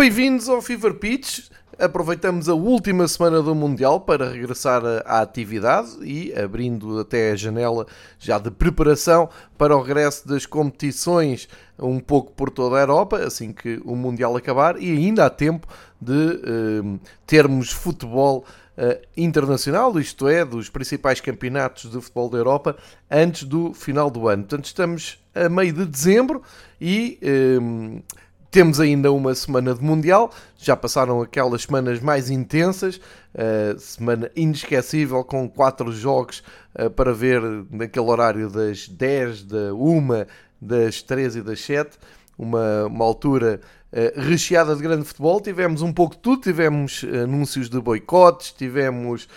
Bem-vindos ao Fever Pitch. Aproveitamos a última semana do Mundial para regressar à atividade e abrindo até a janela já de preparação para o regresso das competições um pouco por toda a Europa, assim que o Mundial acabar, e ainda há tempo de eh, termos futebol uh, internacional, isto é, dos principais campeonatos de futebol da Europa, antes do final do ano. Portanto, estamos a meio de dezembro e. Uh, temos ainda uma semana de Mundial, já passaram aquelas semanas mais intensas, uh, semana inesquecível com quatro jogos uh, para ver naquele horário das 10, da 1, das 13 e das 7, uma, uma altura uh, recheada de grande futebol. Tivemos um pouco de tudo, tivemos anúncios de boicotes, tivemos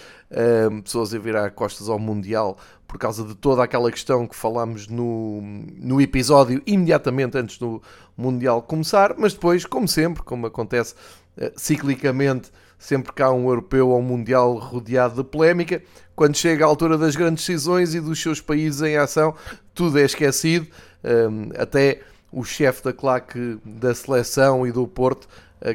pessoas a virar costas ao Mundial por causa de toda aquela questão que falámos no, no episódio imediatamente antes do Mundial começar, mas depois, como sempre, como acontece uh, ciclicamente, sempre que há um europeu ou um Mundial rodeado de polémica, quando chega a altura das grandes decisões e dos seus países em ação, tudo é esquecido, um, até o chefe da claque da seleção e do Porto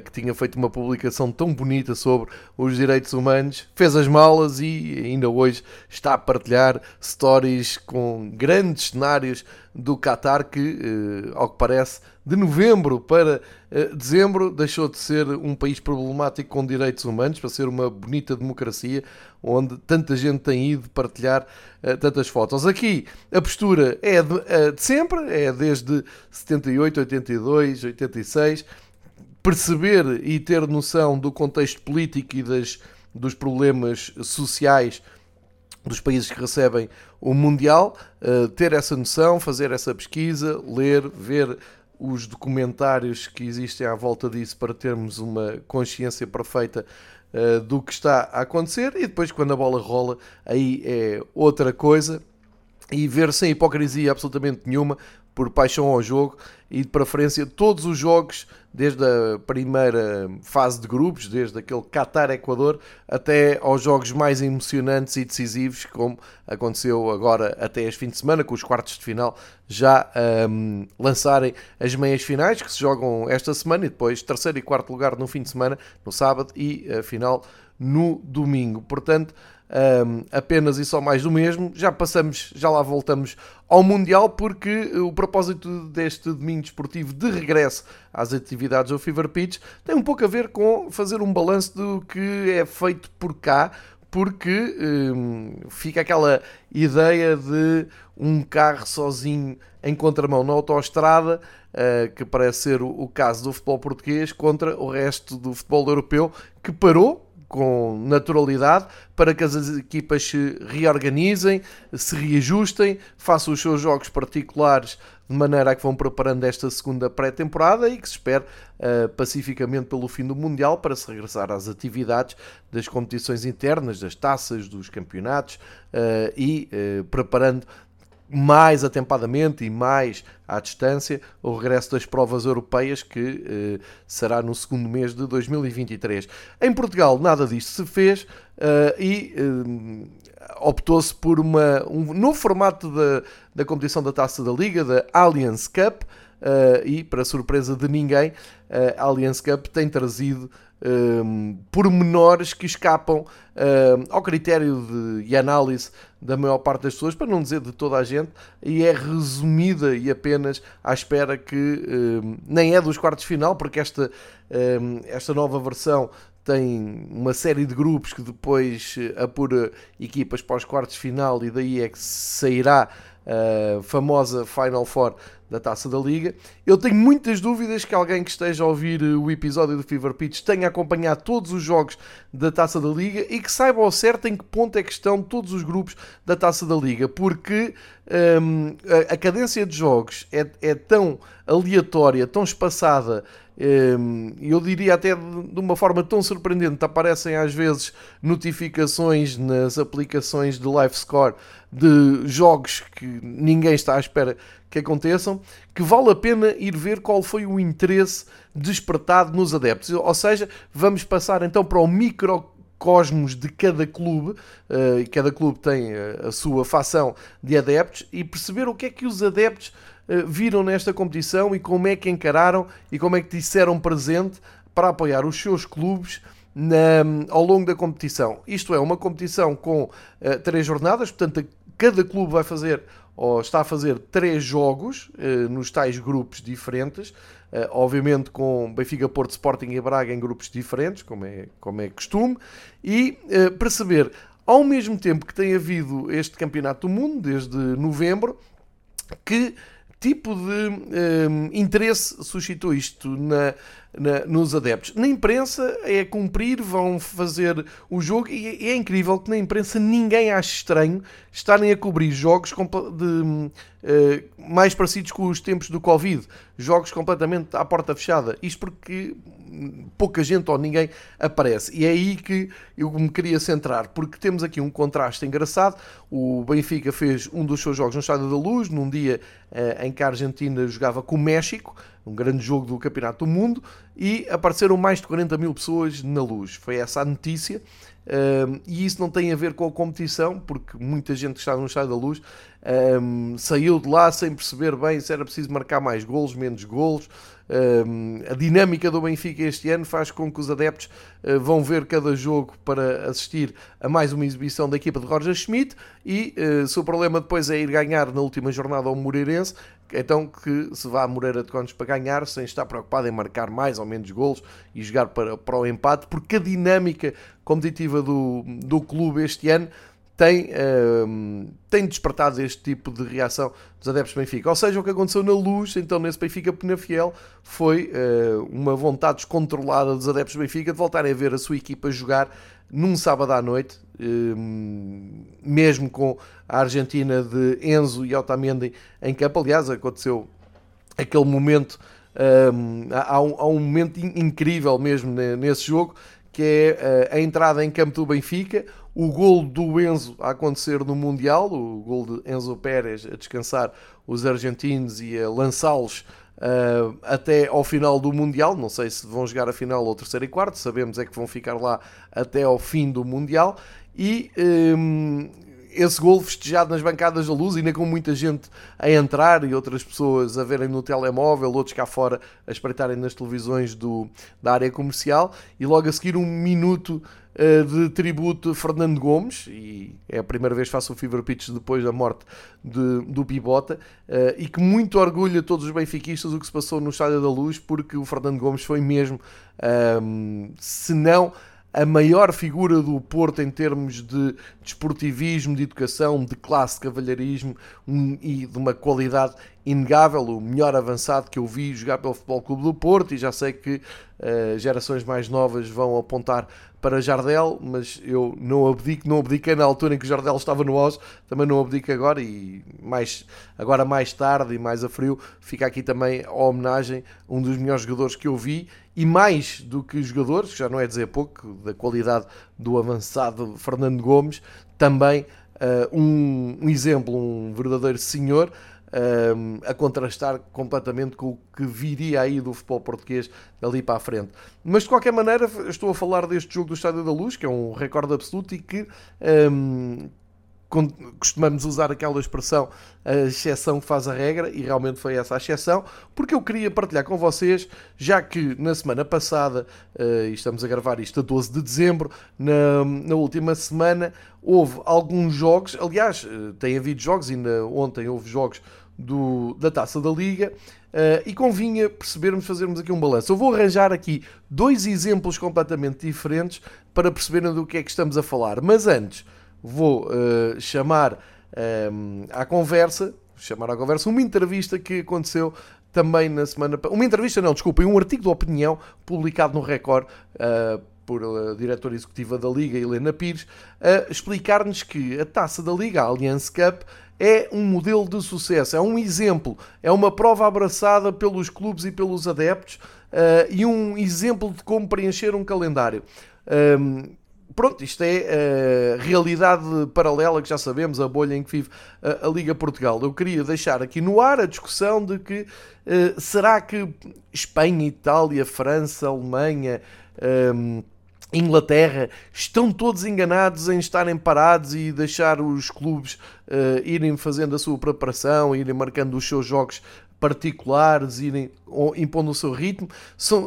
que tinha feito uma publicação tão bonita sobre os direitos humanos, fez as malas e ainda hoje está a partilhar stories com grandes cenários do Qatar que, eh, ao que parece, de novembro para eh, dezembro deixou de ser um país problemático com direitos humanos para ser uma bonita democracia onde tanta gente tem ido partilhar eh, tantas fotos. Aqui a postura é de, de sempre, é desde 78, 82, 86 perceber e ter noção do contexto político e das, dos problemas sociais dos países que recebem o Mundial, uh, ter essa noção, fazer essa pesquisa, ler, ver os documentários que existem à volta disso para termos uma consciência perfeita uh, do que está a acontecer. E depois quando a bola rola aí é outra coisa. E ver sem hipocrisia absolutamente nenhuma por paixão ao jogo e de preferência todos os jogos, desde a primeira fase de grupos, desde aquele Qatar-Equador, até aos jogos mais emocionantes e decisivos, como aconteceu agora até este fim de semana, com os quartos de final já um, lançarem as meias finais, que se jogam esta semana, e depois terceiro e quarto lugar no fim de semana, no sábado, e a final no domingo. Portanto, um, apenas e só mais do mesmo. Já passamos, já lá voltamos ao Mundial, porque o propósito deste domingo desportivo de regresso às atividades do Fever Pitch tem um pouco a ver com fazer um balanço do que é feito por cá, porque fica aquela ideia de um carro sozinho em contramão na autoestrada, uh, que parece ser o caso do futebol português, contra o resto do futebol europeu, que parou com naturalidade para que as equipas se reorganizem, se reajustem, façam os seus jogos particulares de maneira a que vão preparando esta segunda pré-temporada e que se espere uh, pacificamente pelo fim do Mundial para se regressar às atividades das competições internas, das taças, dos campeonatos uh, e uh, preparando mais atempadamente e mais à distância o regresso das provas europeias que eh, será no segundo mês de 2023. Em Portugal nada disto se fez eh, e eh, optou-se por uma, um novo formato da, da competição da Taça da Liga, da Allianz Cup, eh, e para surpresa de ninguém, a Allianz Cup tem trazido um, pormenores que escapam um, ao critério de, e análise da maior parte das pessoas, para não dizer de toda a gente, e é resumida e apenas à espera que um, nem é dos quartos final, porque esta, esta nova versão tem uma série de grupos que depois eh, apura equipas para os quartos final e daí é que sairá a famosa Final Four da Taça da Liga. Eu tenho muitas dúvidas que alguém que esteja a ouvir eh, o episódio do Fever Pitch tenha acompanhado todos os jogos da Taça da Liga e que saiba ao certo em que ponto é que estão todos os grupos da Taça da Liga, porque hum, a, a, cadência de jogos é, é tão aleatória, tão espaçada eu diria até de uma forma tão surpreendente, aparecem às vezes notificações nas aplicações de live score de jogos que ninguém está à espera que aconteçam, que vale a pena ir ver qual foi o interesse despertado nos adeptos. Ou seja, vamos passar então para o microcosmos de cada clube, uh, e cada clube tem uh, a sua facção de adeptos, e perceber o que é que os adeptos viram nesta competição e como é que encararam e como é que disseram presente para apoiar os seus clubes na, ao longo da competição. Isto é, uma competição com uh, três jornadas, portanto, cada clube vai fazer ou está a fazer três jogos uh, nos tais grupos diferentes, uh, obviamente com Benfica, Porto, Sporting e Braga em grupos diferentes, como é, como é costume, e perceber, ao mesmo tempo que tem havido este Campeonato do Mundo, desde novembro, que tipo de interesse suscitou isto na, na, nos adeptos. Na imprensa é cumprir, vão fazer o jogo e é incrível que na imprensa ninguém ache estranho estarem a cobrir jogos de, uh, mais parecidos com os tempos do Covid, jogos completamente à porta fechada. Isto porque pouca gente ou ninguém aparece. E é aí que eu me queria centrar, porque temos aqui um contraste engraçado. O Benfica fez um dos seus jogos no Estádio da Luz, num dia uh, em que a Argentina jogava com o México um grande jogo do Campeonato do Mundo, e apareceram mais de 40 mil pessoas na luz. Foi essa a notícia. Um, e isso não tem a ver com a competição, porque muita gente que estava no estádio da luz um, saiu de lá sem perceber bem se era preciso marcar mais golos, menos golos. A dinâmica do Benfica este ano faz com que os adeptos uh, vão ver cada jogo para assistir a mais uma exibição da equipa de Roger Schmidt e uh, se o problema depois é ir ganhar na última jornada ao Moreirense, então que se vá a Moreira de Condes para ganhar, sem estar preocupado em marcar mais ou menos golos e jogar para, para o empate, porque a dinâmica competitiva do, do clube este ano tem, uh, tem despertado este tipo de reação dos adeptos do Benfica. Ou seja, o que aconteceu na luz, então nesse Benfica Penafiel, foi uh, uma vontade descontrolada dos adeptos do Benfica de voltarem a ver a sua equipa jogar num sábado à noite, uh, mesmo com a Argentina de Enzo e Otamendi em campo. Aliás, aconteceu aquele momento, há, um, há um momento incrível mesmo nesse jogo, que é a entrada em campo do Benfica, o gol do Enzo a acontecer no Mundial, o gol de Enzo Pérez a descansar os argentinos e a lançá-los uh, até ao final do Mundial. Não sei se vão jogar a final ou terceiro e quarto, sabemos é que vão ficar lá até ao fim do Mundial. E um, esse gol festejado nas bancadas da luz, ainda com muita gente a entrar e outras pessoas a verem no telemóvel, outros cá fora a espreitarem nas televisões do, da área comercial, e logo a seguir um minuto de tributo Fernando Gomes, e é a primeira vez que faço o Fever Pitch depois da morte de, do Pibota, uh, e que muito orgulha todos os benfiquistas o que se passou no Estádio da Luz, porque o Fernando Gomes foi mesmo, um, ehm, se não a maior figura do Porto em termos de desportivismo, de educação, de classe de cavalheirismo um, e de uma qualidade inegável, o melhor avançado que eu vi jogar pelo Futebol Clube do Porto e já sei que uh, gerações mais novas vão apontar para Jardel, mas eu não abdico, não abdiquei na altura em que Jardel estava no Oz, também não abdico agora e mais, agora mais tarde e mais a frio fica aqui também a homenagem a um dos melhores jogadores que eu vi e mais do que jogadores, já não é dizer pouco, da qualidade do avançado Fernando Gomes, também uh, um, um, exemplo, um verdadeiro senhor, uh, a contrastar completamente com o que viria aí do futebol português dali para a frente. Mas de qualquer maneira, estou a falar deste jogo do Estádio da Luz, que é um recorde absoluto e que um, costumamos usar aquela expressão a exceção faz a regra e realmente foi essa a exceção porque eu queria partilhar com vocês já que na semana passada uh, estamos a gravar isto a 12 de dezembro na, na última semana houve alguns jogos aliás uh, tem havido jogos ainda ontem houve jogos do, da Taça da Liga uh, e convinha percebermos, fazermos aqui um balanço. Eu vou arranjar aqui dois exemplos completamente diferentes para perceberem do que é que estamos a falar. Mas antes, vou uh, chamar um, à conversa, chamar à conversa uma entrevista que aconteceu também na semana. Uma entrevista, não, desculpem, um artigo de opinião publicado no Record. Uh, por a diretora executiva da Liga, Helena Pires, a explicar-nos que a taça da Liga, a Allianz Cup, é um modelo de sucesso, é um exemplo, é uma prova abraçada pelos clubes e pelos adeptos uh, e um exemplo de como preencher um calendário. Um, pronto, isto é a realidade paralela que já sabemos, a bolha em que vive a, a Liga Portugal. Eu queria deixar aqui no ar a discussão de que uh, será que Espanha, Itália, França, Alemanha. Um, Inglaterra estão todos enganados em estarem parados e deixar os clubes irem fazendo a sua preparação, irem marcando os seus jogos particulares, irem impondo o seu ritmo.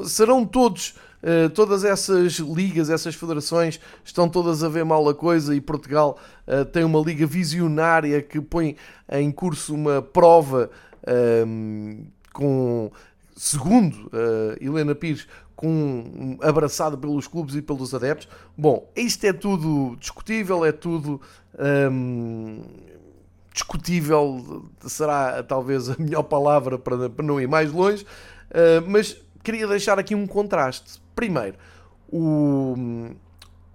Serão todos Uh, todas essas ligas, essas federações estão todas a ver mal a coisa e Portugal uh, tem uma liga visionária que põe em curso uma prova um, com, segundo uh, Helena Pires, com, abraçada pelos clubes e pelos adeptos. Bom, isto é tudo discutível, é tudo um, discutível, será talvez a melhor palavra para, não ir mais longe, mas queria deixar aqui um contraste. Primeiro, o,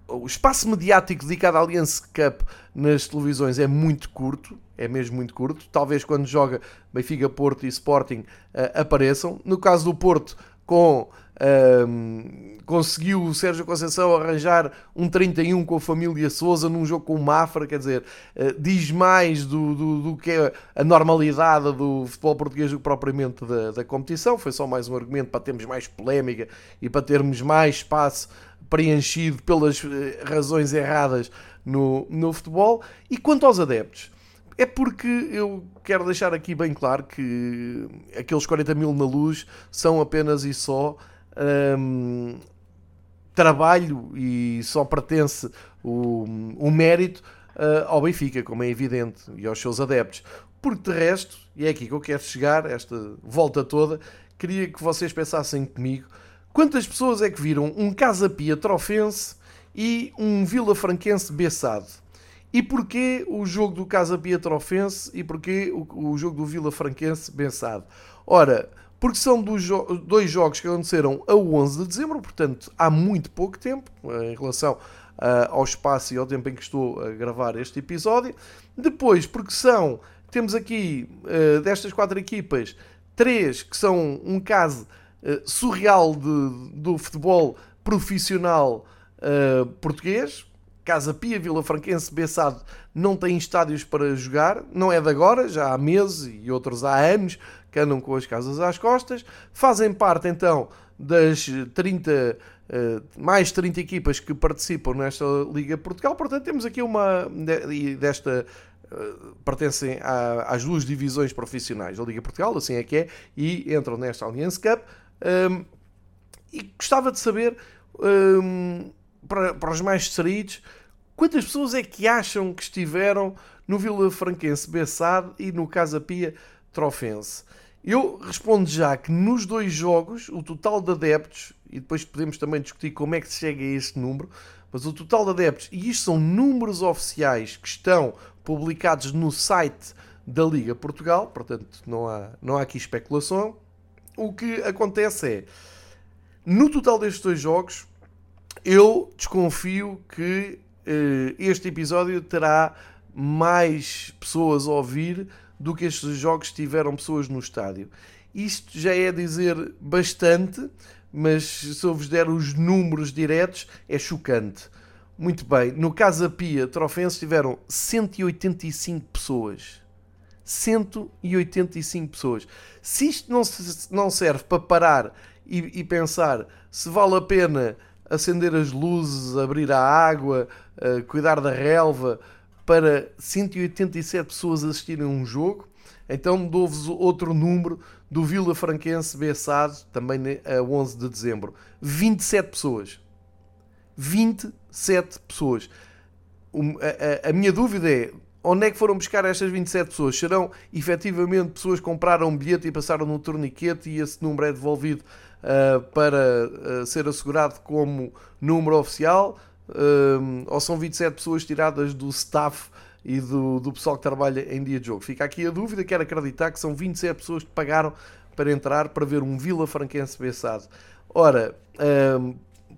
o espaço mediático dedicado à Allianz Cup nas televisões é muito curto, é mesmo muito curto. Talvez quando joga Benfica, Porto e Sporting uh, apareçam. No caso do Porto, com um, conseguiu o Sérgio Conceição arranjar um 31 com a família Souza num jogo com o Mafra, quer dizer, uh, diz mais do, do, do, que é a normalidade do futebol português do que propriamente da, da competição. Foi só mais um argumento para termos mais polémica e para termos mais espaço preenchido pelas uh, razões erradas no, no futebol. E quanto aos adeptos, é porque eu quero deixar aqui bem claro que aqueles 40 mil na luz são apenas e só trabalho e só pertence o, o mérito uh, ao Benfica, como é evidente, e aos seus adeptos. Porque de resto, e é aqui que eu quero chegar, esta volta toda, queria que vocês pensassem comigo quantas pessoas é que viram um Casa Pia trofense e um Vila Franquense beçado. E porquê o jogo do Casa Pia trofense e porquê o, o jogo do Vila Franquense beçado? Ora, porque são dos jo dois jogos que aconteceram a 11 de dezembro, portanto há muito pouco tempo eh, em relação uh, ao espaço e ao tempo em que estou a gravar este episódio. Depois, porque são, temos aqui uh, destas quatro equipas, três que são um caso uh, surreal de, do futebol profissional português. Casa Pia, Vila Franquense, Bessado não têm estádios para jogar, não é de agora, já há meses e outros há anos que andam com as casas às costas, fazem parte então das 30 Uh, mais 30 equipas que participam nesta Liga Portugal, portanto temos aqui uma desta uh, pertencem às duas divisões profissionais da Liga Portugal, assim é que é, e entram nesta Allianz Cup. Um, e gostava de saber para, para os mais distraídos quantas pessoas é que acham que estiveram no Vila Franquense Bessade e no Casa Pia Trofense. Eu respondo já que nos dois jogos, o total de adeptos, e depois podemos também discutir como é que se chega a este número, mas o total de adeptos, e isto são números oficiais que estão publicados no site da Liga Portugal, portanto não há, não há aqui especulação. O que acontece é, no total destes dois jogos, eu desconfio que eh, este episódio terá mais pessoas a ouvir do que estes jogos tiveram pessoas no estádio. Isto já é dizer bastante, mas se eu vos der os números diretos, é chocante. Muito bem, no Casa Pia Trofense tiveram 185 pessoas. 185 pessoas. Se isto não, não serve para parar e, e, pensar se vale a pena acender as luzes, abrir a água, uh, cuidar da relva, para 187 pessoas assistirem a um jogo. Então dou-vos outro número do Vila Franquense Bessado, também a 11 de dezembro. 27 pessoas. 27 pessoas. A, a, a, minha dúvida é onde é que foram buscar estas 27 pessoas? Serão efetivamente pessoas que compraram um bilhete e passaram no torniquete e esse número é devolvido uh, para uh, ser assegurado como número oficial? Um, ou são 27 pessoas tiradas do staff e do, do pessoal que trabalha em dia de jogo. Fica aqui a dúvida, quero acreditar que são 27 pessoas que pagaram para entrar para ver um Vila Franquense beçado. Ora, um,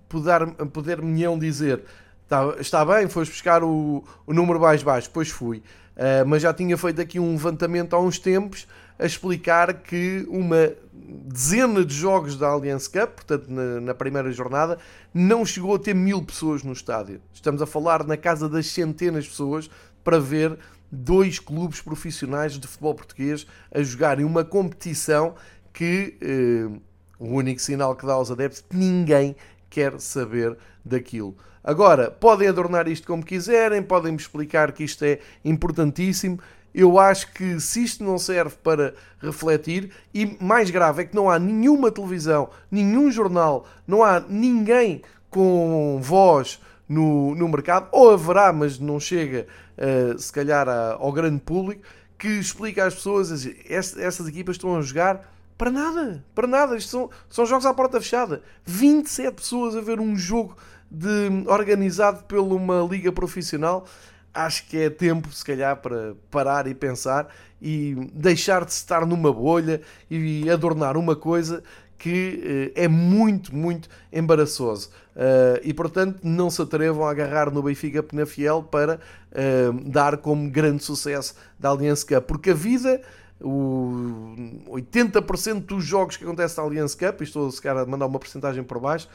poder-me poder dizer está, está bem, foste buscar o, o número mais baixo, pois fui, uh, mas já tinha feito aqui um levantamento há uns tempos a explicar que uma dezena de jogos da Allianz Cup, portanto na, na, primeira jornada, não chegou a ter mil pessoas no estádio. Estamos a falar na casa das centenas de pessoas para ver dois clubes profissionais de futebol português a jogarem uma competição que eh, o único sinal que dá aos adeptos que ninguém quer saber daquilo. Agora, podem adornar isto como quiserem, podem-me explicar que isto é importantíssimo. Eu acho que se isto não serve para refletir, e mais grave é que não há nenhuma televisão, nenhum jornal, não há ninguém com voz no, no mercado, ou haverá, mas não chega uh, se calhar ao grande público, que explica às pessoas estas equipas estão a jogar para nada, para nada. Isto são, são jogos à porta fechada. 27 pessoas a ver um jogo de, organizado por uma liga profissional. Acho que é tempo, se calhar, para parar e pensar e deixar de estar numa bolha e adornar uma coisa que uh, é muito, muito embaraçoso. Uh, e portanto, não se atrevam a agarrar no Benfica Penafiel para uh, dar como grande sucesso da Allianz Cup, porque a vida. O 80% dos jogos que acontecem na Allianz Cup, e estou se calhar a mandar uma porcentagem por baixo,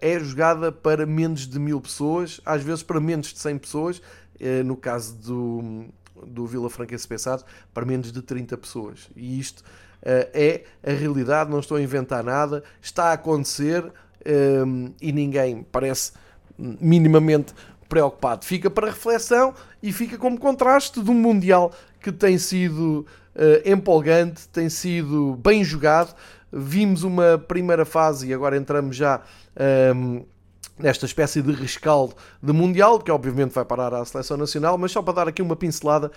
é jogada para menos de mil pessoas, às vezes para menos de 100 pessoas, no caso do, do Vila Franquense Pensado, para menos de 30 pessoas. E isto é a realidade, não estou a inventar nada, está a acontecer um, e ninguém parece minimamente preocupado. Fica para reflexão e fica como contraste de um Mundial que tem sido uh, empolgante, tem sido bem jogado. Vimos uma primeira fase e agora entramos já um, nesta espécie de rescaldo de Mundial, que obviamente vai parar à Seleção Nacional, mas só para dar aqui uma pincelada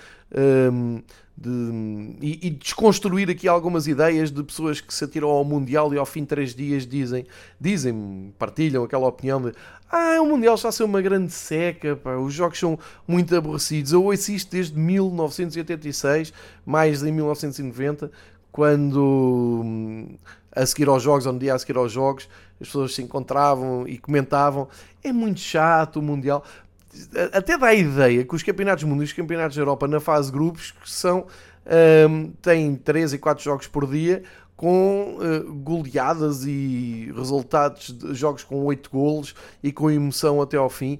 um, de, e, e, desconstruir aqui algumas ideias de pessoas que se atiram ao Mundial e ao fim de três dias dizem, dizem, partilham aquela opinião de ah, o Mundial está a ser uma grande seca, pá, os jogos são muito aborrecidos. Eu ouço isto desde 1986, mais em 1990, quando a seguir aos jogos, ou no dia a seguir aos jogos, as pessoas se encontravam e comentavam. É muito chato o Mundial. Até dá a ideia que os campeonatos mundiais os campeonatos da Europa na fase grupos são, um, têm 3 e 4 jogos por dia com uh, goleadas e resultados de jogos com 8 golos e com emoção até ao fim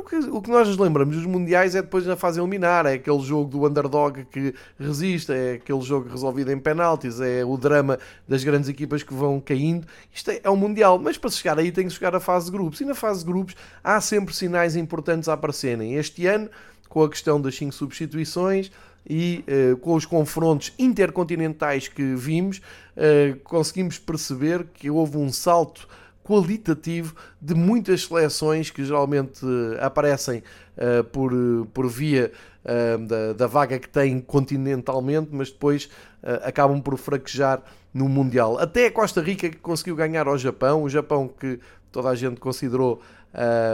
o que nós nos lembramos dos mundiais é depois na fase eliminar, é aquele jogo do underdog que resiste, é aquele jogo resolvido em penaltis, é o drama das grandes equipas que vão caindo. Isto é, é um mundial, mas para chegar aí tem que chegar à fase de grupos. E na fase de grupos há sempre sinais importantes a aparecerem. Este ano, com a questão das 5 substituições, e uh, com os confrontos intercontinentais que vimos, uh, conseguimos perceber que houve um salto qualitativo de muitas seleções que geralmente eh, aparecem uh, por, por via uh, da, da, vaga que têm continentalmente, mas depois uh, acabam por fraquejar no Mundial. Até a Costa Rica que conseguiu ganhar ao Japão, o Japão que toda a gente considerou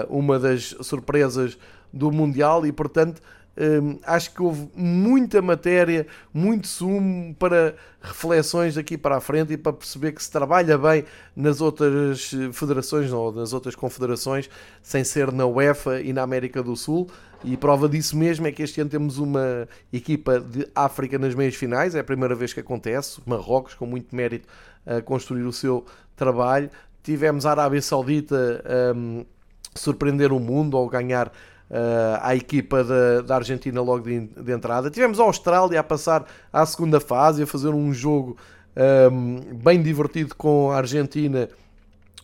uma das surpresas do Mundial e, portanto, Hum, acho que houve muita matéria, muito sumo para reflexões daqui para a frente e para perceber que se trabalha bem nas outras federações ou nas outras confederações, sem ser na UEFA e na América do Sul. E prova disso mesmo é que este ano temos uma equipa de África nas meias finais, é a primeira vez que acontece. Marrocos, com muito mérito, a construir o seu trabalho. Tivemos a Arábia Saudita a um, surpreender o mundo ao ganhar uh, à equipa da, da Argentina logo de, de, entrada. Tivemos a Austrália a passar à segunda fase, a fazer um jogo um, ehm, bem divertido com a Argentina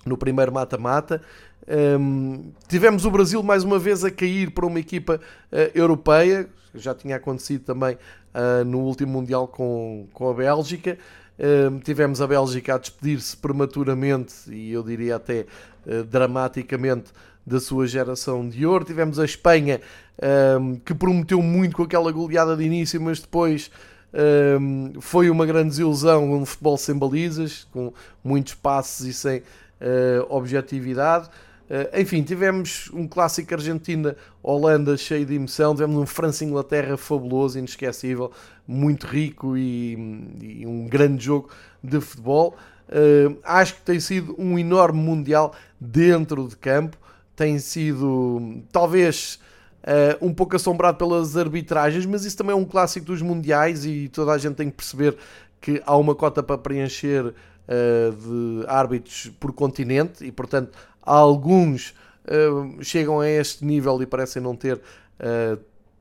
no primeiro mata-mata. Um, ehm, tivemos o Brasil mais uma vez a cair para uma equipa uh, europeia, já tinha acontecido também uh, no último Mundial com, com a Bélgica. Um, ehm, tivemos a Bélgica a despedir-se prematuramente e eu diria até uh, dramaticamente da sua geração de ouro. Tivemos a Espanha, um, que prometeu muito com aquela goleada de início, mas depois um, foi uma grande desilusão, um futebol sem balizas, com muitos passos e sem uh, objetividade. Uh, enfim, tivemos um clássico Argentina-Holanda cheio de emoção, tivemos um França-Inglaterra fabuloso, inesquecível, muito rico e, e um grande jogo de futebol. Uh, acho que tem sido um enorme Mundial dentro de campo tem sido talvez uh, um pouco assombrado pelas arbitragens, mas isso também é um clássico dos mundiais e toda a gente tem que perceber que há uma cota para preencher uh, de árbitros por continente e, portanto, alguns uh, chegam a este nível e parecem não ter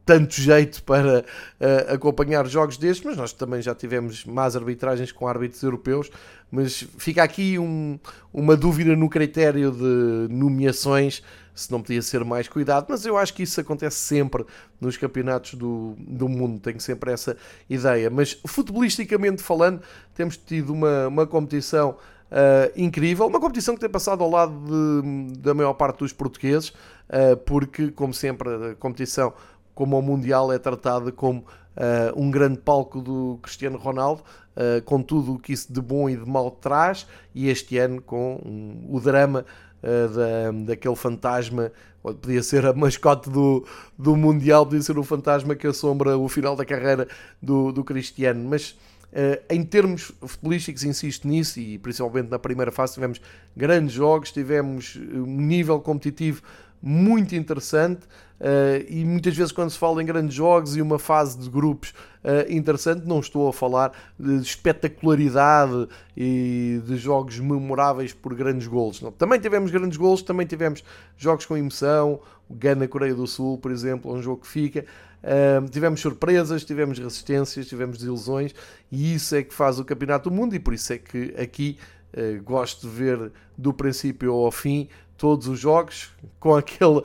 tanto jeito para uh, acompanhar jogos destes, mas nós também já tivemos más arbitragens com árbitros europeus. Mas fica aqui um, uma dúvida no critério de nomeações se não podia ser mais cuidado, mas eu acho que isso acontece sempre nos campeonatos do, do mundo, tenho sempre essa ideia. Mas futebolisticamente falando, temos tido uma, uma competição uh, incrível, uma competição que tem passado ao lado de, da maior parte dos portugueses, uh, porque, como sempre, a competição como o Mundial é tratada como uh, um grande palco do Cristiano Ronaldo, uh, com tudo o que isso de bom e de mal traz, e este ano com um, o drama uh, da, daquele fantasma, podia ser a mascote do, do Mundial, podia ser o fantasma que assombra o final da carreira do, do Cristiano, mas Uh, em termos futebolísticos, insisto nisso, e principalmente na primeira fase tivemos grandes jogos, tivemos um nível competitivo muito interessante uh, e muitas vezes quando se fala em grandes jogos e uma fase de grupos uh, interessante, não estou a falar de espetacularidade e de jogos memoráveis por grandes golos. Não. Também tivemos grandes golos, também tivemos jogos com emoção, o Gana-Coreia do Sul, por exemplo, é um jogo que fica. Uh, tivemos surpresas, tivemos resistências, tivemos desilusões e isso é que faz o Campeonato do Mundo e por isso é que aqui gosto de ver do princípio ao fim todos os jogos, com, aquele, uh,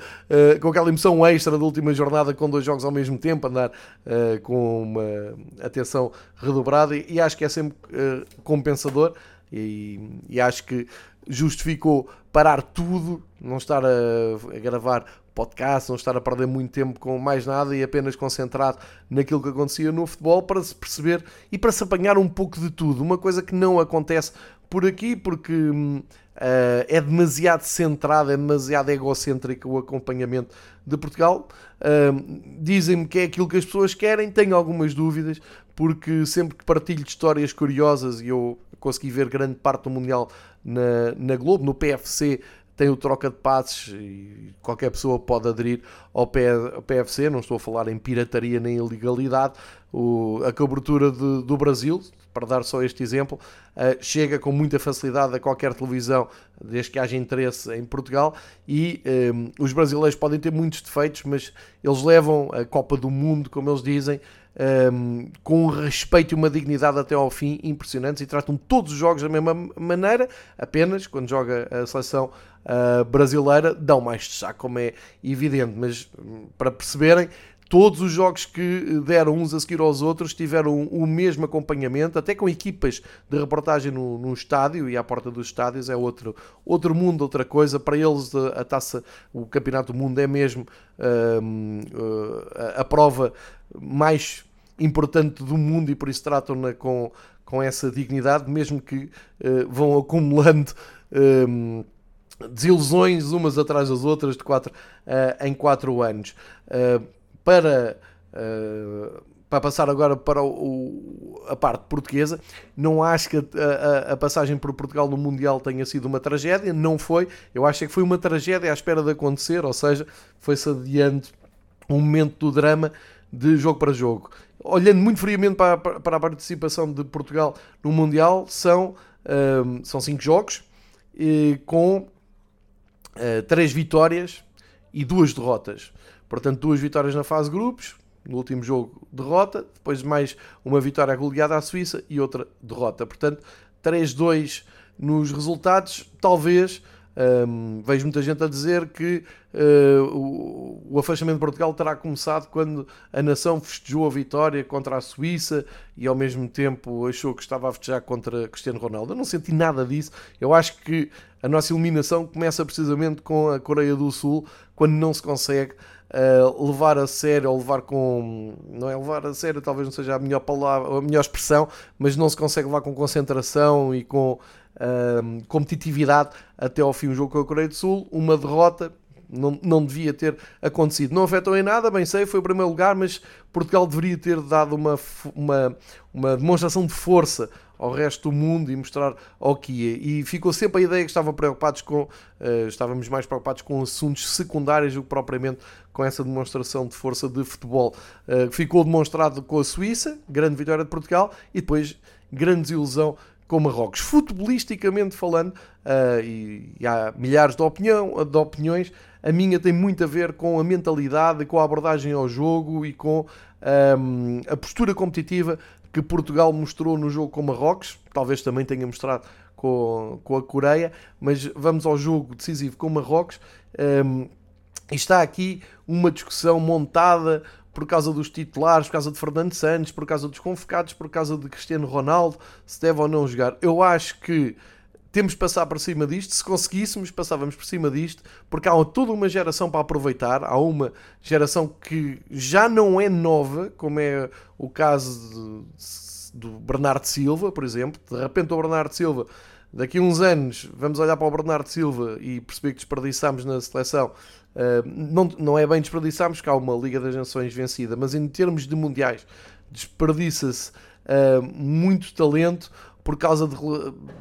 com aquela emoção extra da última jornada, com dois jogos ao mesmo tempo, andar uh, com uma atenção redobrada, e, e acho que é sempre uh, compensador, e, e, acho que justificou parar tudo, não estar a, a gravar podcast, não estar a perder muito tempo com mais nada e apenas concentrado naquilo que acontecia no futebol para se perceber e para se apanhar um pouco de tudo. Uma coisa que não acontece por aqui porque uh, é demasiado centrado, é demasiado egocêntrico o acompanhamento de Portugal. Uh, Dizem-me que é aquilo que as pessoas querem, tenho algumas dúvidas, porque sempre que partilho histórias curiosas e eu consegui ver grande parte do Mundial na, na Globo, no PFC tem o troca de passes e qualquer pessoa pode aderir ao PFC, não estou a falar em pirataria nem ilegalidade, o, a cobertura de, do Brasil, para dar só este exemplo, uh, chega com muita facilidade a qualquer televisão, desde que haja interesse em Portugal, e um, ehm, os brasileiros podem ter muitos defeitos, mas eles levam a Copa do Mundo, como eles dizem, um, ehm, com um respeito e uma dignidade até ao fim impressionantes e tratam todos os jogos da mesma maneira, apenas quando joga a seleção uh, brasileira dão mais destaque, como é evidente, mas hum, para perceberem, todos os jogos que deram uns a seguir aos outros tiveram o mesmo acompanhamento, até com equipas de reportagem no, no estádio e à porta dos estádios é outro, outro mundo, outra coisa. Para eles, a, a taça, o Campeonato do Mundo é mesmo uh, uh, a prova mais importante do mundo e por isso tratam-na com, com essa dignidade, mesmo que uh, vão acumulando. Um, desilusões umas atrás das outras de 4 uh, em 4 anos. Uh, para, uh, para passar agora para o, a parte portuguesa, não acho que a, a, a, passagem por Portugal no Mundial tenha sido uma tragédia, não foi. Eu acho que foi uma tragédia à espera de acontecer, ou seja, foi-se adiante um momento do drama de jogo para jogo. Olhando muito friamente para, para a participação de Portugal no Mundial, são, são cinco jogos com uh, três vitórias e duas derrotas. Portanto, duas vitórias na fase grupos, no último jogo derrota, depois mais uma vitória goleada à Suíça e outra derrota. Portanto, 3-2 nos resultados, talvez um, vejo muita gente a dizer que uh, o, o, afastamento de Portugal terá começado quando a nação festejou a vitória contra a Suíça e ao mesmo tempo achou que estava a festejar contra Cristiano Ronaldo. Eu não senti nada disso. Eu acho que a nossa eliminação começa precisamente com a Coreia do Sul, quando não se consegue uh, levar a sério ou levar com. Não é levar a sério, talvez não seja a melhor palavra, a melhor expressão, mas não se consegue levar com concentração e com uh, competitividade até ao fim o jogo com a Coreia do Sul. Uma derrota não, não devia ter acontecido. Não afetou em nada, bem sei, foi o primeiro lugar, mas Portugal deveria ter dado uma, uma, uma demonstração de força ao resto do mundo e mostrar ao que ia. E ficou sempre a ideia que estavam preocupados com, uh, estávamos mais preocupados com assuntos secundários do que propriamente com essa demonstração de força de futebol. Uh, ficou demonstrado com a Suíça, grande vitória de Portugal, e depois grande desilusão com Marrocos. Futebolisticamente falando, uh, e, e, há milhares de, opinião, de opiniões, a minha tem muito a ver com a mentalidade, com a abordagem ao jogo e com um, a postura competitiva que Portugal mostrou no jogo com Marrocos, talvez também tenha mostrado com, com a Coreia, mas vamos ao jogo decisivo com Marrocos. Um, está aqui uma discussão montada por causa dos titulares, por causa de Fernando Santos, por causa dos convocados, por causa de Cristiano Ronaldo, se deve ou não jogar. Eu acho que temos de passar por cima disto. Se conseguíssemos, passávamos por cima disto, porque há toda uma geração para aproveitar. Há uma geração que já não é nova, como é o caso do Bernardo Silva, por exemplo. De repente, o Bernardo Silva, daqui a uns anos, vamos olhar para o Bernardo Silva e perceber que desperdiçámos na seleção Uh, não, não é bem desperdiçarmos, que há uma Liga das Nações vencida, mas em termos de mundiais, desperdiça-se uh, muito talento por causa de,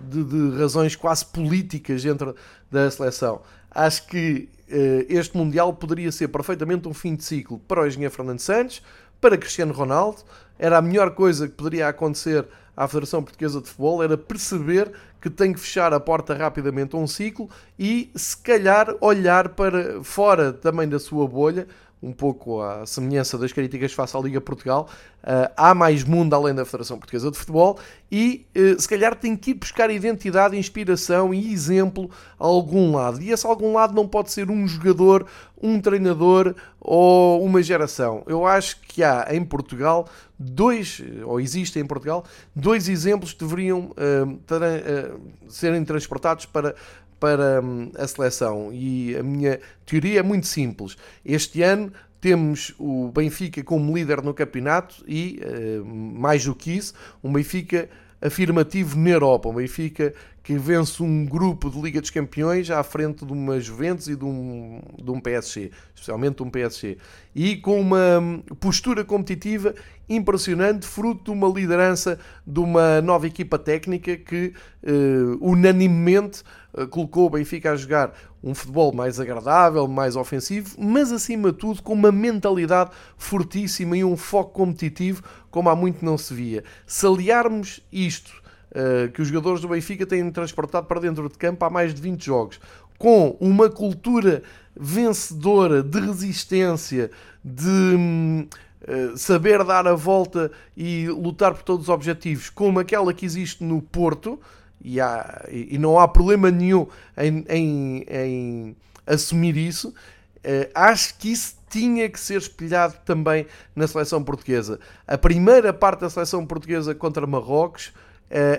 de, de, razões quase políticas dentro da seleção. Acho que uh, este Mundial poderia ser perfeitamente um fim de ciclo para o engenheiro Fernando Santos, para Cristiano Ronaldo. Era a melhor coisa que poderia acontecer à Federação Portuguesa de Futebol, era perceber que tem que fechar a porta rapidamente a um ciclo e, se calhar, olhar para fora também da sua bolha, um pouco à semelhança das críticas face à Liga Portugal, uh, há mais mundo além da Federação Portuguesa de Futebol e uh, se calhar tem que ir buscar identidade, inspiração e exemplo a algum lado. E esse algum lado não pode ser um jogador, um treinador ou uma geração. Eu acho que há em Portugal dois, ou existem em Portugal, dois exemplos que deveriam uh, serem transportados para para hum, a seleção. E a minha teoria é muito simples. Este ano temos o Benfica como líder no campeonato e, uh, mais do que isso, um Benfica afirmativo na Europa. Um Benfica que vence um grupo de Liga dos Campeões à frente de uma Juventus e de um, de um PSG, especialmente um PSG. E com uma hum, postura competitiva impressionante, fruto de uma liderança de uma nova equipa técnica que uh, unanimemente uh, colocou o Benfica a jogar um futebol mais agradável, mais ofensivo, mas acima de tudo com uma mentalidade fortíssima e um foco competitivo como há muito não se via. Se aliarmos isto uh, que os jogadores do Benfica têm transportado para dentro de campo há mais de 20 jogos, com uma cultura vencedora de resistência, de hum, eh, saber dar a volta e lutar por todos os objetivos, como aquela que existe no Porto, e, há, e não há problema nenhum em, em, em assumir isso, uh, acho que isso tinha que ser espelhado também na seleção portuguesa. A primeira parte da seleção portuguesa contra Marrocos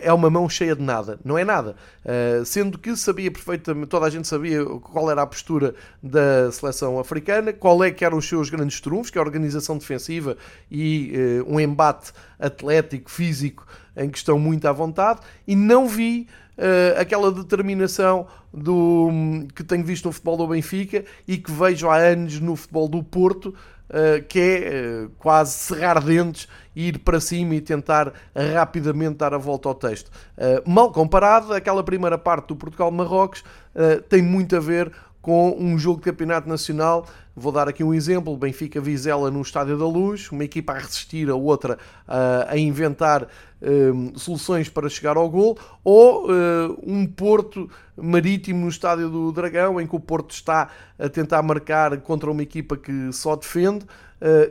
é uma mão cheia de nada. Não é nada. Eh, sendo que sabia perfeitamente, toda a gente sabia qual era a postura da seleção africana, qual é que eram os seus grandes trunfos, que é a organização defensiva e eh, um embate atlético, físico, em que estão muito à vontade, e não vi aquela determinação do, que tenho visto no futebol do Benfica e que vejo há anos no futebol do Porto, uh, que é uh, quase cerrar dentes ir para cima e tentar rapidamente dar a volta ao texto. Uh, mal comparado, aquela primeira parte do Portugal-Marrocos tem muito a ver com um jogo de campeonato nacional. Vou dar aqui um exemplo: Benfica Vizela no Estádio da Luz, uma equipa a resistir, a outra uh, a inventar soluções para chegar ao gol, ou um Porto Marítimo no Estádio do Dragão, em que o Porto está a tentar marcar contra uma equipa que só defende,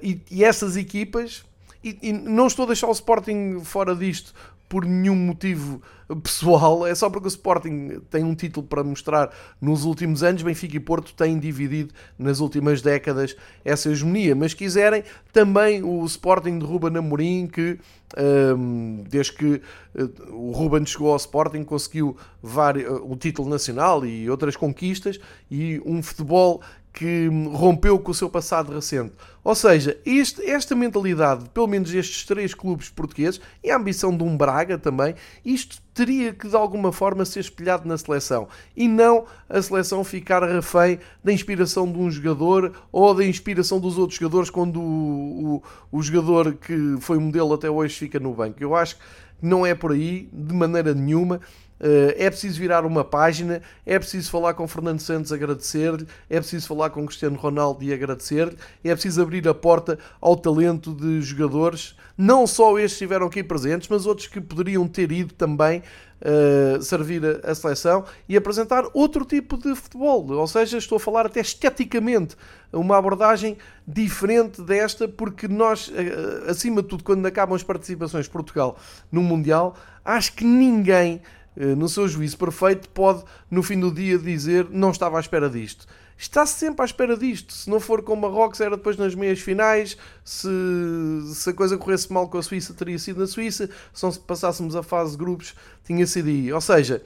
e, e essas equipas e, e, não estou a deixar o Sporting fora disto por nenhum motivo pessoal, é só porque o Sporting tem um título para mostrar nos últimos anos. Benfica e Porto têm dividido nas últimas décadas essa hegemonia, mas quiserem também o Sporting de Ruben Amorim, que um, desde que uh, o Ruben chegou ao Sporting conseguiu vários, uh, o título nacional e outras conquistas e um futebol que rompeu com o seu passado recente. Ou seja, este, esta mentalidade, pelo menos estes três clubes portugueses, e a ambição de um Braga também, isto teria que de alguma forma ser espelhado na seleção e não a seleção ficar refém da inspiração de um jogador ou da inspiração dos outros jogadores quando o, o, o jogador que foi modelo até hoje fica no banco. Eu acho que não é por aí, de maneira nenhuma. Eh, é preciso virar uma página, é preciso falar com Fernando Santos, agradecer-lhe, é preciso falar com Cristiano Ronaldo e agradecer-lhe, é preciso abrir a porta ao talento de jogadores, não só estes que estiveram aqui presentes, mas outros que poderiam ter ido também Uh, servir a, a, seleção e apresentar outro tipo de futebol. Ou seja, estou a falar até esteticamente, uma abordagem diferente desta, porque nós, uh, acima de tudo, quando acabam as participações de Portugal no Mundial, acho que ninguém no seu juízo perfeito, pode no fim do dia dizer não estava à espera disto. está sempre à espera disto. Se não for com Marrocos, era depois nas meias finais. Se, se a coisa corresse mal com a Suíça, teria sido na Suíça. Se passássemos a fase de grupos, tinha sido aí. Ou seja,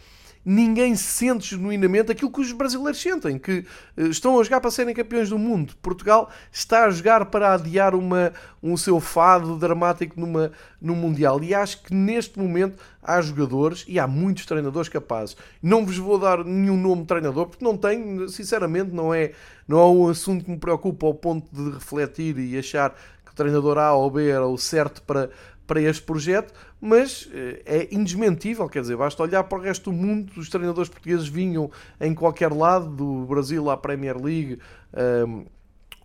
ninguém sente genuinamente aquilo que os brasileiros sentem, que eh, estão a jogar para serem campeões do mundo. Portugal está a jogar para adiar uma, um seu fado dramático numa, num Mundial. E acho que neste momento há jogadores e há muitos treinadores capazes. Não vos vou dar nenhum nome de treinador, porque não tenho, sinceramente, não é, não é um assunto que me preocupa ao ponto de refletir e achar que o treinador A ou B era o certo para, para este projeto, mas eh, é indesmentível, quer dizer, basta olhar para o resto do mundo, os treinadores portugueses vinham em qualquer lado, do Brasil à Premier League, ehm,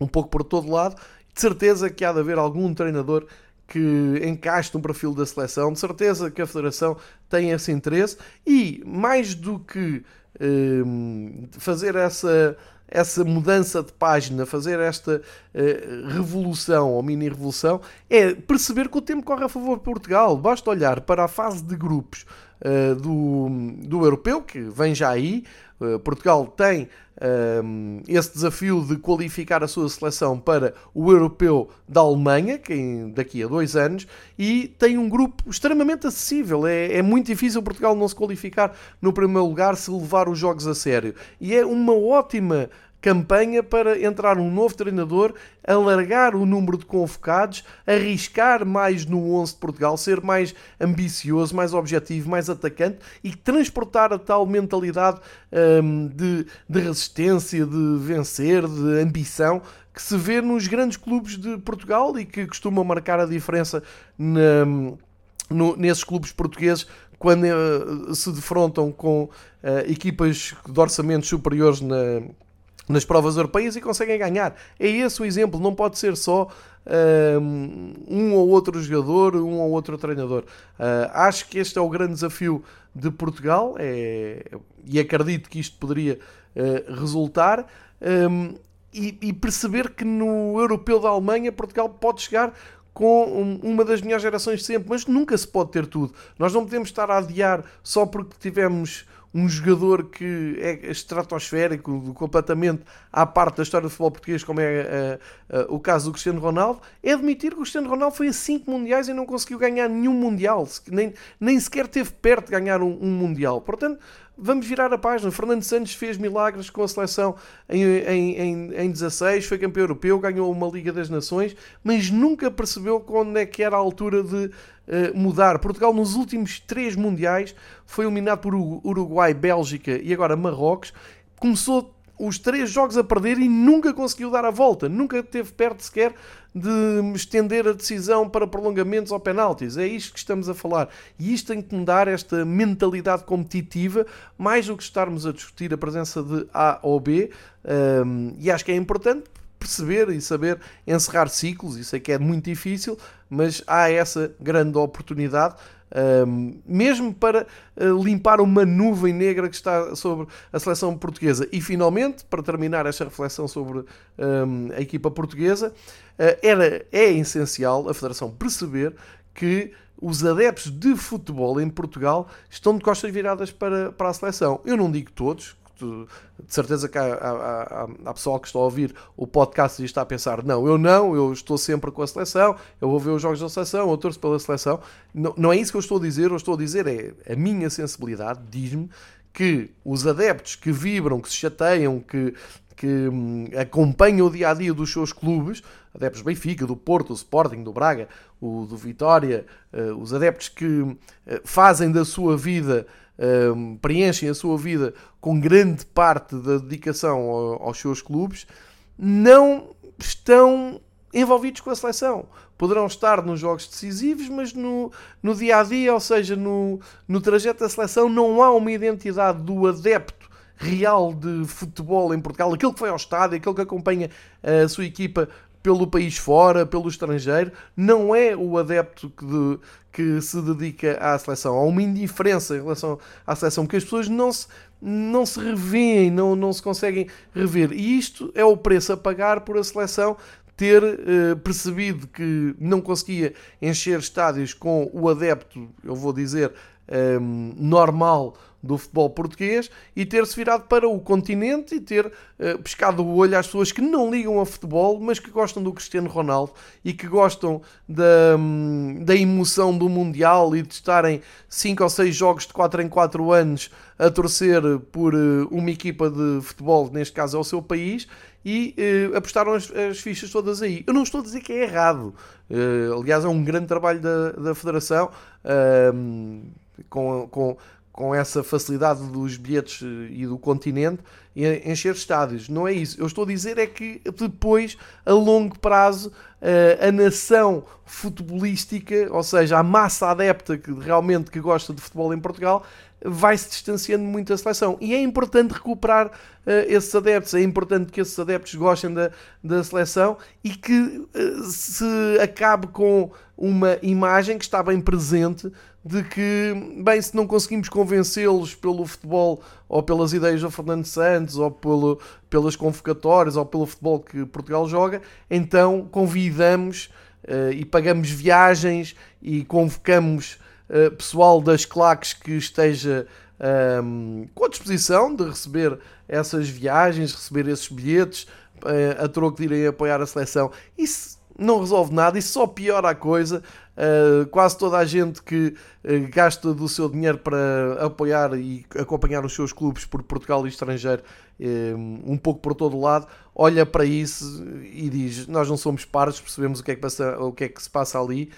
um pouco por todo lado, de certeza que há de haver algum treinador que encaixe no perfil da seleção, de certeza que a Federação tem esse interesse e mais do que ehm, fazer essa essa mudança de página, fazer esta uh, revolução ou mini-revolução, é perceber que o tempo corre a favor de Portugal. Basta olhar para a fase de grupos uh, do, do europeu, que vem já aí. Uh, Portugal tem esse desafio de qualificar a sua seleção para o europeu da Alemanha, que daqui a dois anos, e tem um grupo extremamente acessível. É, é muito difícil Portugal não se qualificar no primeiro lugar se levar os jogos a sério. E é uma ótima campanha para entrar um novo treinador, alargar o número de convocados, arriscar mais no 11 de Portugal, ser mais ambicioso, mais objetivo, mais atacante e transportar a tal mentalidade hum, de, de resistência, de vencer, de ambição que se vê nos grandes clubes de Portugal e que costumam marcar a diferença na, no, nesses clubes portugueses quando uh, se defrontam com uh, equipas de orçamentos superiores na, nas provas europeias e conseguem ganhar. É esse o exemplo, não pode ser só um, um ou outro jogador, um ou outro treinador. Uh, acho que este é o grande desafio de Portugal é, e acredito que isto poderia uh, resultar. Um, e, e, perceber que no Europeu da Alemanha Portugal pode chegar com uma das melhores gerações de sempre, mas nunca se pode ter tudo. Nós não podemos estar a adiar só porque tivemos um jogador que é estratosférico, completamente à parte da história do futebol português, como é uh, uh, o caso do Cristiano Ronaldo, é admitir que o Cristiano Ronaldo foi a 5 mundiais e não conseguiu ganhar nenhum mundial, nem, nem sequer teve perto de ganhar um, um mundial. Portanto, vamos virar a página. Fernando Santos fez milagres com a seleção em, em, em, em 16, foi campeão europeu, ganhou uma Liga das Nações, mas nunca percebeu quando é que era a altura de uh, mudar. Portugal, nos últimos três mundiais, foi eliminado por Uruguai, Bélgica e agora Marrocos. Começou os três jogos a perder e nunca conseguiu dar a volta, nunca esteve perto sequer de estender a decisão para prolongamentos ou penaltis. É isto que estamos a falar. E isto tem que mudar esta mentalidade competitiva, mais do que estarmos a discutir a presença de A ou B. Um, e acho que é importante perceber e saber encerrar ciclos. Isso é que é muito difícil, mas há essa grande oportunidade mesmo para uh, limpar uma nuvem negra que está sobre a seleção portuguesa. E finalmente, para terminar esta reflexão sobre a equipa portuguesa, uh, era, é essencial a Federação perceber que os adeptos de futebol em Portugal estão de costas viradas para, para a seleção. Eu não digo todos, de certeza que há, há, há, pessoal que está a ouvir o podcast e está a pensar: não, eu não, eu estou sempre com a seleção, eu vou ver os jogos da seleção, eu torço pela seleção. Não, não é isso que eu estou a dizer, eu estou a dizer é a minha sensibilidade diz-me que os adeptos que vibram, que se chateiam, que, que hum, acompanham o dia a dia dos seus clubes, adeptos do Benfica, do Porto, do Sporting, do Braga, o do Vitória, uh, os adeptos que uh, fazem da sua vida um, preenchem a sua vida com grande parte da dedicação aos seus clubes, não estão envolvidos com a seleção. Poderão estar nos jogos decisivos, mas no, no dia a dia, ou seja, no, no trajeto da seleção, não há uma identidade do adepto real de futebol em Portugal, aquele que foi ao estádio, aquele que acompanha a sua equipa pelo país fora, pelo estrangeiro, não é o adepto que, de, que se dedica à seleção. Há uma indiferença em relação à seleção, porque as pessoas não se, não se revêem, não, não se conseguem rever. E isto é o preço a pagar por a seleção ter uh, percebido que não conseguia encher estádios com o adepto, eu vou dizer, um, normal do futebol português e ter-se virado para o continente e ter uh, pescado o olho às pessoas que não ligam a futebol, mas que gostam do Cristiano Ronaldo e que gostam da, um, da emoção do Mundial e de estarem 5 ou 6 jogos de 4 em 4 anos a torcer por uh, uma equipa de futebol, neste caso é o seu país, e uh, apostaram as, as, fichas todas aí. Eu não estou a dizer que é errado. aliás, é um grande trabalho da, da Federação. com, com, com essa facilidade dos bilhetes eh, e do continente, encher estádios. Não é isso. Eu estou a dizer é que depois, a longo prazo, eh, a nação futebolística, ou seja, a massa adepta que realmente que gosta de futebol em Portugal, vai se distanciando muito da seleção. E é importante recuperar uh, esses adeptos, é importante que esses adeptos gostem da, da seleção e que uh, se acabe com uma imagem que está bem presente de que, bem, se não conseguimos convencê-los pelo futebol ou pelas ideias do Fernando Santos ou pelo, pelas convocatórias ou pelo futebol que Portugal joga, então convidamos uh, e pagamos viagens e convocamos uh, pessoal das claques que esteja um, ehm, com a disposição de receber essas viagens, receber esses bilhetes uh, a troco de irem apoiar a seleção. Isso não resolve nada, isso só piora a coisa. Uh, quase toda a gente que uh, gasta do seu dinheiro para apoiar e acompanhar os seus clubes por Portugal e estrangeiro, um pouco por todo o lado, olha para isso e diz: Nós não somos pares, percebemos o que é que, passa, o que, é que se passa ali.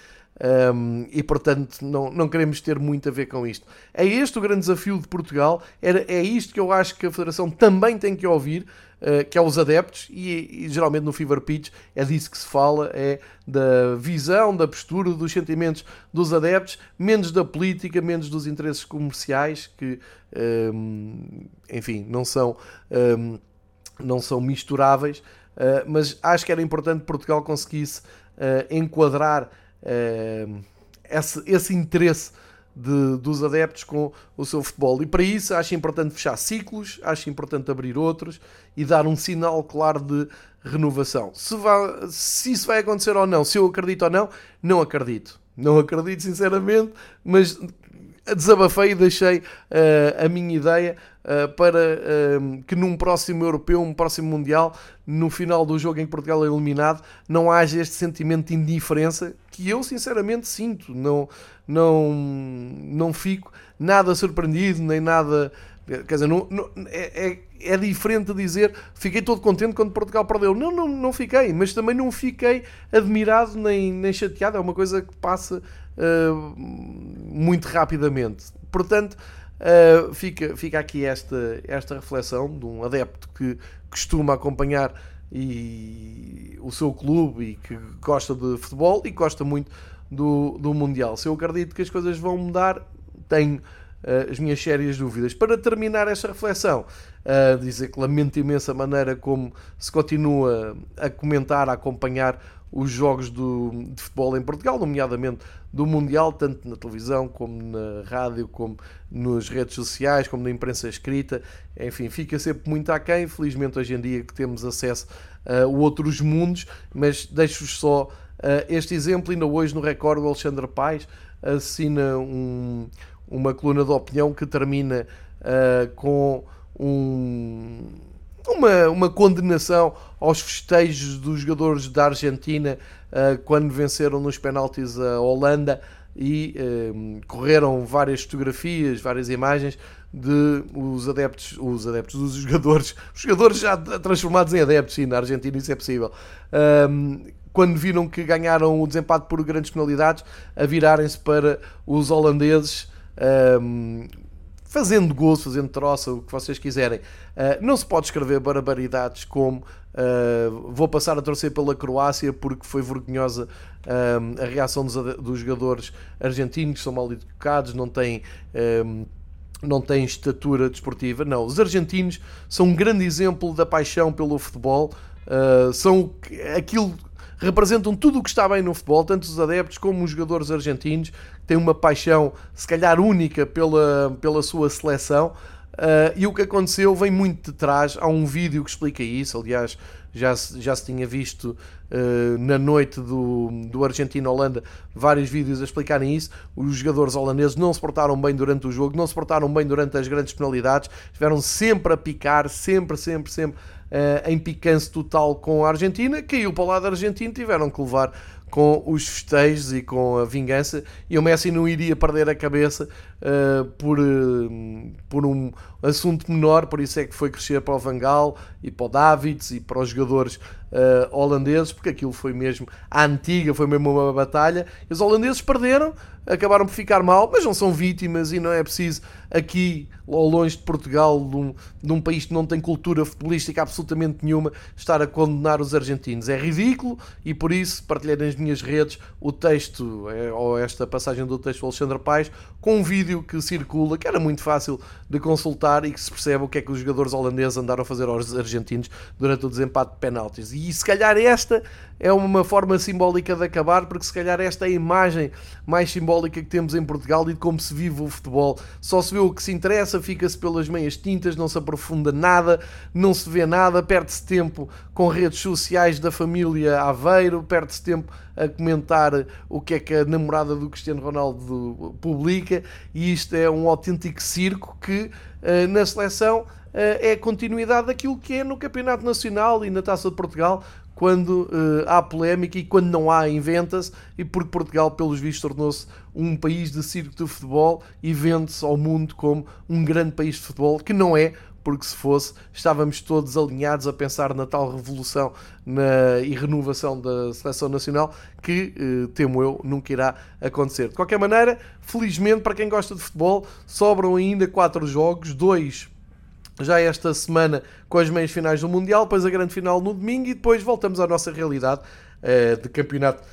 Um, e portanto não, não queremos ter muito a ver com isto. É este o grande desafio de Portugal, é isto que eu acho que a Federação também tem que ouvir, uh, que é os adeptos, e, e, geralmente no Fever Pitch é disso que se fala, é da visão, da postura, dos sentimentos dos adeptos, menos da política, menos dos interesses comerciais, que um, enfim, não são, um, não são misturáveis, uh, mas acho que era importante Portugal conseguisse uh, enquadrar uh, esse, esse interesse de, dos adeptos com o seu futebol. E para isso acho importante fechar ciclos, acho importante abrir outros e dar um sinal claro de renovação. Se, vai, se isso vai acontecer ou não, se eu acredito ou não, não acredito. Não acredito, sinceramente, mas desabafei e deixei uh, a minha ideia uh, para uh, que num próximo europeu, um próximo mundial, no final do jogo em que Portugal é eliminado, não haja este sentimento de indiferença que eu sinceramente sinto. Não, não, não fico nada surpreendido, nem nada. Quer dizer, não, não, é, é, é, diferente dizer fiquei todo contente quando Portugal perdeu. Não, não, não fiquei, mas também não fiquei admirado nem, nem chateado. É uma coisa que passa uh, muito rapidamente. Portanto, uh, fica, fica aqui esta, esta reflexão de um adepto que costuma acompanhar e, o seu clube e que gosta de futebol e gosta muito do, do Mundial. Se eu acredito que as coisas vão mudar, tenho uh, as minhas sérias dúvidas. Para terminar esta reflexão, uh, dizer que lamento imensa maneira como se continua a comentar, a acompanhar os jogos do, de futebol em Portugal, nomeadamente do Mundial, tanto na televisão como na rádio, como nas redes sociais, como na imprensa escrita. Enfim, fica sempre muito aquém. Felizmente, hoje em dia, que temos acesso a outros mundos, mas deixo-vos só este exemplo. Ainda hoje, no Record, o Alexandre Paes assina um, uma coluna de opinião que termina uh, com um uma, uma condenação aos festejos dos jogadores da Argentina uh, quando venceram nos penaltis a Holanda e correram várias fotografias, várias imagens de os adeptos, os adeptos, os jogadores, os jogadores já transformados em adeptos, sim, na Argentina isso é possível. Quando viram que ganharam o desempate por grandes penalidades, a virarem-se para os holandeses, um, fazendo gozo, fazendo troça, o que vocês quiserem. Uh, não se pode escrever barbaridades como uh, vou passar a torcer pela Croácia porque foi vergonhosa uh, a reação dos, dos, jogadores argentinos, são mal educados, não têm. não têm estatura desportiva, não. Os argentinos são um grande exemplo da paixão pelo futebol, são aquilo representam tudo o que está bem no futebol, tanto os adeptos como os jogadores argentinos, têm uma paixão, se calhar única, pela, pela sua seleção. e o que aconteceu vem muito de trás. Há um vídeo que explica isso. Aliás, já já se tinha visto uh, na noite do, do Argentina-Holanda vários vídeos a explicarem isso. Os jogadores holandeses não se portaram bem durante o jogo, não se portaram bem durante as grandes penalidades, estiveram sempre a picar, sempre, sempre, sempre uh, em picância total com a Argentina. Caiu para o lado argentino, tiveram que levar com os festejos e com a vingança, e o Messi não iria perder a cabeça uh, por, uh, por um assunto menor, por isso é que foi crescer para o Vangal e para o Davids e para os jogadores uh, holandeses, porque aquilo foi mesmo a antiga, foi mesmo uma batalha. E os holandeses perderam, acabaram por ficar mal, mas não são vítimas e não é preciso aqui, longe de Portugal, de um, de um país que não tem cultura futebolística absolutamente nenhuma, estar a condenar os argentinos. É ridículo e por isso partilhei nas minhas redes o texto, é, ou esta passagem do texto do Alexandre Paes, com um vídeo que circula, que era muito fácil de consultar e que se percebe o que é que os jogadores holandeses andaram a fazer aos argentinos durante o desempate de penaltis. E se calhar esta é uma forma simbólica de acabar, porque se calhar esta é a imagem mais simbólica que temos em Portugal e de como se vive o futebol. Só se vê o que se interessa, fica-se pelas meias tintas, não se aprofunda nada, não se vê nada, perde-se tempo com redes sociais da família Aveiro, perde-se tempo a comentar o que é que a namorada do Cristiano Ronaldo publica, e isto é um autêntico circo que uh, na seleção é continuidade daquilo que é no Campeonato Nacional e na Taça de Portugal, quando uh, há polémica e quando não há, inventa-se, e porque Portugal, pelos vistos, tornou-se um país de circo de futebol e vende-se ao mundo como um grande país de futebol, que não é, porque se fosse, estávamos todos alinhados a pensar na tal revolução na, e renovação da seleção nacional, que, uh, temo eu, nunca irá acontecer. De qualquer maneira, felizmente, para quem gosta de futebol, sobram ainda quatro jogos, dois já esta semana com as meias finais do Mundial, depois a grande final no domingo e depois voltamos à nossa realidade uh, de campeonato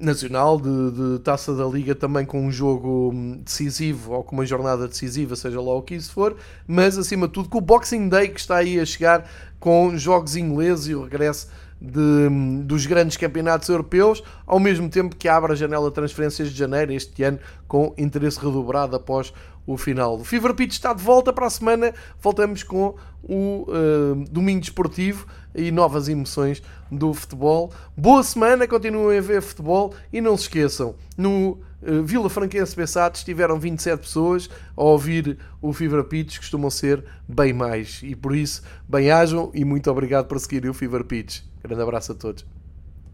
nacional, de, de, taça da liga também com um jogo decisivo ou com uma jornada decisiva, seja lá o que isso for, mas acima de tudo com o Boxing Day que está aí a chegar com jogos ingleses e o regresso de, dos grandes campeonatos europeus, ao mesmo tempo que abre a janela de transferências de janeiro este ano com interesse redobrado após o final. O Fever Pitch está de volta para a semana. Voltamos com o uh, domingo desportivo e novas emoções do futebol. Boa semana, continuem a ver futebol e não se esqueçam, no uh, Vila Franquense Bessat estiveram 27 pessoas a ouvir o Fever Pitch, costumam ser bem mais. E por isso, bem-ajam e muito obrigado por seguirem o Fever Pitch. Grande abraço a todos.